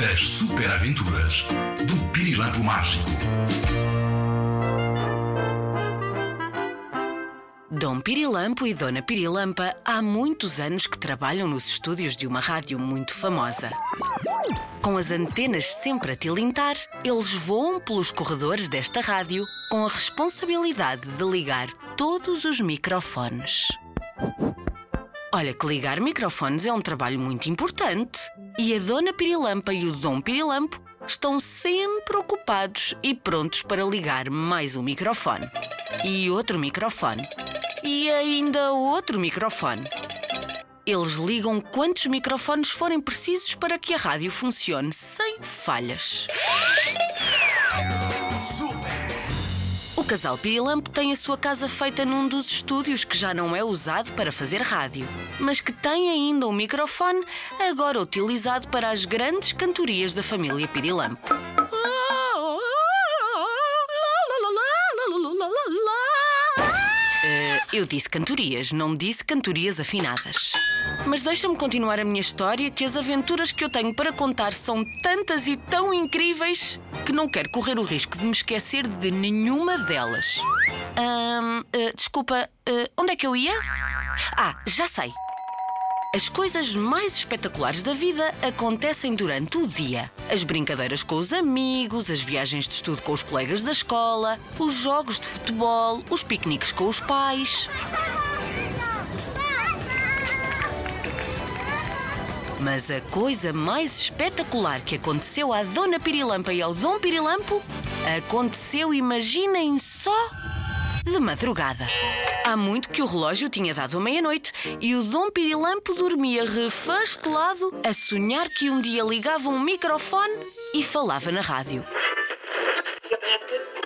As super aventuras do Pirilampo Mágico. Dom Pirilampo e Dona Pirilampa há muitos anos que trabalham nos estúdios de uma rádio muito famosa. Com as antenas sempre a tilintar, eles voam pelos corredores desta rádio com a responsabilidade de ligar todos os microfones. Olha que ligar microfones é um trabalho muito importante. E a Dona Pirilampa e o Dom Pirilampo estão sempre ocupados e prontos para ligar mais um microfone. E outro microfone. E ainda outro microfone. Eles ligam quantos microfones forem precisos para que a rádio funcione sem falhas. O casal Pirilampo tem a sua casa feita num dos estúdios que já não é usado para fazer rádio, mas que tem ainda um microfone agora utilizado para as grandes cantorias da família Pirilampo. Eh, eu disse cantorias, não disse cantorias afinadas. Mas deixa-me continuar a minha história, que as aventuras que eu tenho para contar são tantas e tão incríveis que não quero correr o risco de me esquecer de nenhuma delas. Ahm, eh, desculpa, eh, onde é que eu ia? Ah, já sei. As coisas mais espetaculares da vida acontecem durante o dia. As brincadeiras com os amigos, as viagens de estudo com os colegas da escola, os jogos de futebol, os piqueniques com os pais. Mas a coisa mais espetacular que aconteceu à Dona Pirilampa e ao Dom Pirilampo aconteceu, imaginem só, de madrugada. Há muito que o relógio tinha dado a meia-noite e o Dom Pirilampo dormia refastelado a sonhar que um dia ligava um microfone e falava na rádio.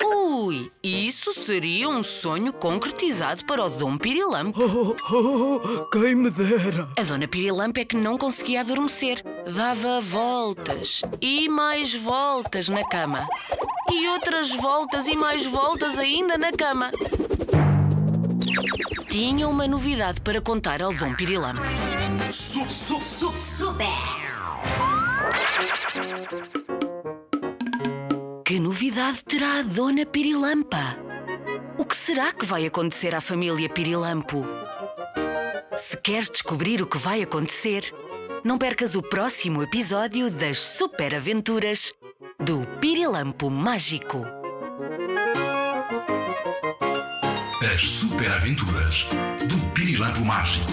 Ui, isso seria um sonho concretizado para o Dom Pirilampo. Oh, oh, quem me dera! A Dona Pirilampo é que não conseguia adormecer. Dava voltas e mais voltas na cama. E outras voltas e mais voltas ainda na cama. Tinha uma novidade para contar ao Dom Pirilampo. Su, su, su, Que novidade terá a Dona Pirilampa? O que será que vai acontecer à família Pirilampo? Se queres descobrir o que vai acontecer, não percas o próximo episódio das Super Aventuras do Pirilampo Mágico. As super aventuras do Pirilampo Mágico.